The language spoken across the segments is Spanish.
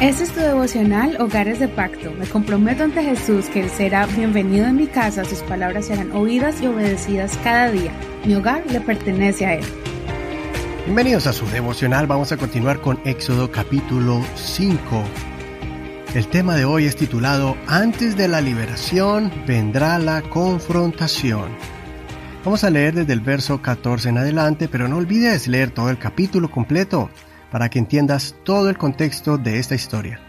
Este es tu devocional Hogares de Pacto. Me comprometo ante Jesús que Él será bienvenido en mi casa, sus palabras serán oídas y obedecidas cada día. Mi hogar le pertenece a Él. Bienvenidos a su devocional. Vamos a continuar con Éxodo capítulo 5. El tema de hoy es titulado Antes de la liberación vendrá la confrontación. Vamos a leer desde el verso 14 en adelante, pero no olvides leer todo el capítulo completo para que entiendas todo el contexto de esta historia.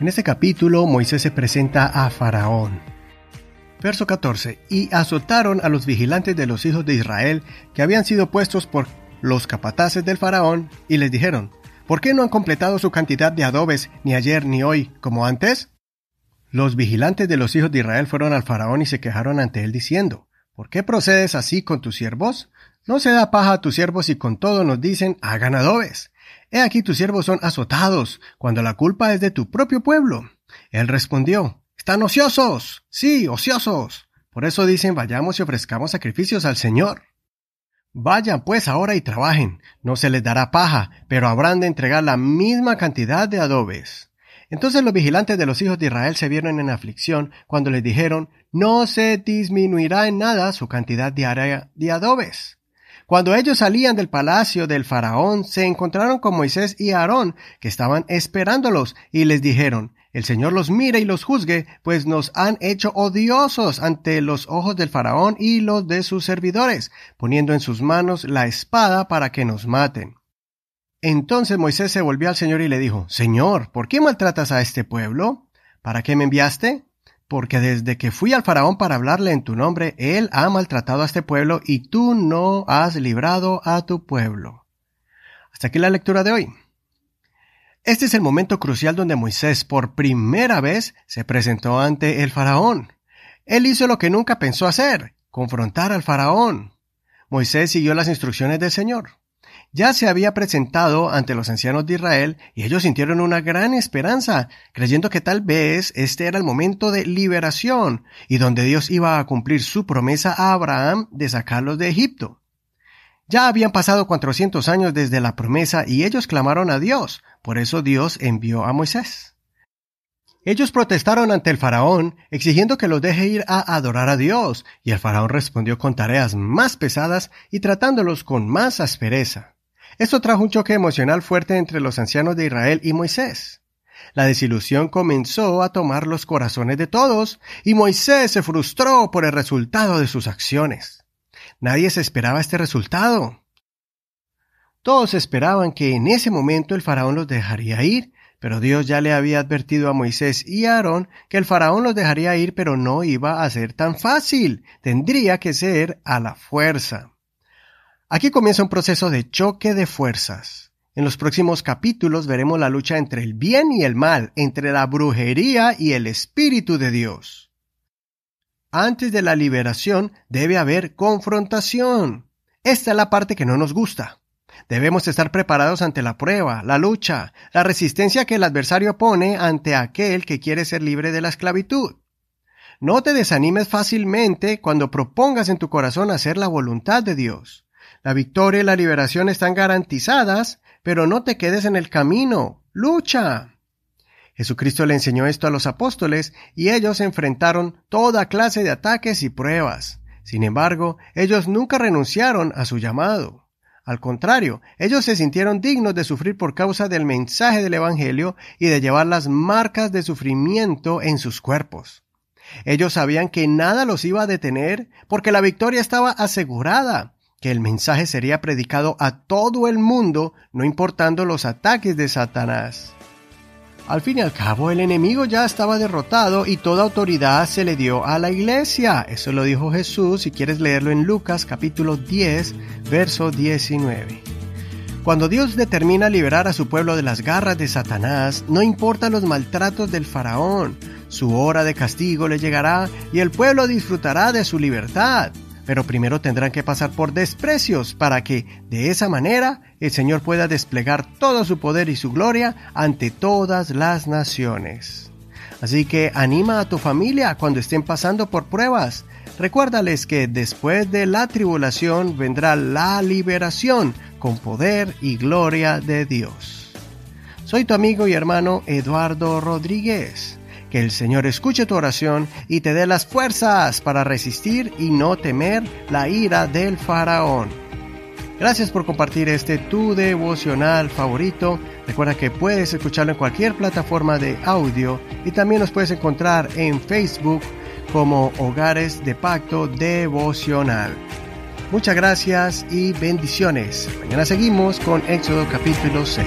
En este capítulo Moisés se presenta a Faraón. Verso 14. Y azotaron a los vigilantes de los hijos de Israel que habían sido puestos por los capataces del faraón y les dijeron, ¿por qué no han completado su cantidad de adobes ni ayer ni hoy como antes? Los vigilantes de los hijos de Israel fueron al faraón y se quejaron ante él diciendo, ¿por qué procedes así con tus siervos? No se da paja a tus siervos y con todo nos dicen, hagan adobes. He aquí tus siervos son azotados, cuando la culpa es de tu propio pueblo. Él respondió, Están ociosos. Sí, ociosos. Por eso dicen, vayamos y ofrezcamos sacrificios al Señor. Vayan pues ahora y trabajen. No se les dará paja, pero habrán de entregar la misma cantidad de adobes. Entonces los vigilantes de los hijos de Israel se vieron en aflicción cuando les dijeron, no se disminuirá en nada su cantidad diaria de adobes. Cuando ellos salían del palacio del faraón, se encontraron con Moisés y Aarón, que estaban esperándolos, y les dijeron, el Señor los mire y los juzgue, pues nos han hecho odiosos ante los ojos del faraón y los de sus servidores, poniendo en sus manos la espada para que nos maten. Entonces Moisés se volvió al Señor y le dijo, Señor, ¿por qué maltratas a este pueblo? ¿Para qué me enviaste? porque desde que fui al faraón para hablarle en tu nombre, él ha maltratado a este pueblo y tú no has librado a tu pueblo. Hasta aquí la lectura de hoy. Este es el momento crucial donde Moisés por primera vez se presentó ante el faraón. Él hizo lo que nunca pensó hacer, confrontar al faraón. Moisés siguió las instrucciones del Señor ya se había presentado ante los ancianos de Israel y ellos sintieron una gran esperanza, creyendo que tal vez este era el momento de liberación y donde Dios iba a cumplir su promesa a Abraham de sacarlos de Egipto. Ya habían pasado cuatrocientos años desde la promesa y ellos clamaron a Dios, por eso Dios envió a Moisés. Ellos protestaron ante el faraón, exigiendo que los deje ir a adorar a Dios, y el faraón respondió con tareas más pesadas y tratándolos con más aspereza. Esto trajo un choque emocional fuerte entre los ancianos de Israel y Moisés. La desilusión comenzó a tomar los corazones de todos, y Moisés se frustró por el resultado de sus acciones. Nadie se esperaba este resultado. Todos esperaban que en ese momento el faraón los dejaría ir, pero Dios ya le había advertido a Moisés y a Aarón que el faraón los dejaría ir, pero no iba a ser tan fácil, tendría que ser a la fuerza. Aquí comienza un proceso de choque de fuerzas. En los próximos capítulos veremos la lucha entre el bien y el mal, entre la brujería y el Espíritu de Dios. Antes de la liberación debe haber confrontación. Esta es la parte que no nos gusta. Debemos estar preparados ante la prueba, la lucha, la resistencia que el adversario pone ante aquel que quiere ser libre de la esclavitud. No te desanimes fácilmente cuando propongas en tu corazón hacer la voluntad de Dios. La victoria y la liberación están garantizadas, pero no te quedes en el camino. Lucha. Jesucristo le enseñó esto a los apóstoles y ellos enfrentaron toda clase de ataques y pruebas. Sin embargo, ellos nunca renunciaron a su llamado. Al contrario, ellos se sintieron dignos de sufrir por causa del mensaje del Evangelio y de llevar las marcas de sufrimiento en sus cuerpos. Ellos sabían que nada los iba a detener porque la victoria estaba asegurada que el mensaje sería predicado a todo el mundo, no importando los ataques de Satanás. Al fin y al cabo, el enemigo ya estaba derrotado y toda autoridad se le dio a la iglesia. Eso lo dijo Jesús, si quieres leerlo en Lucas capítulo 10, verso 19. Cuando Dios determina liberar a su pueblo de las garras de Satanás, no importa los maltratos del faraón, su hora de castigo le llegará y el pueblo disfrutará de su libertad pero primero tendrán que pasar por desprecios para que, de esa manera, el Señor pueda desplegar todo su poder y su gloria ante todas las naciones. Así que anima a tu familia cuando estén pasando por pruebas. Recuérdales que después de la tribulación vendrá la liberación con poder y gloria de Dios. Soy tu amigo y hermano Eduardo Rodríguez. El Señor escuche tu oración y te dé las fuerzas para resistir y no temer la ira del faraón. Gracias por compartir este tu devocional favorito. Recuerda que puedes escucharlo en cualquier plataforma de audio y también nos puedes encontrar en Facebook como Hogares de Pacto Devocional. Muchas gracias y bendiciones. Mañana seguimos con Éxodo capítulo 6.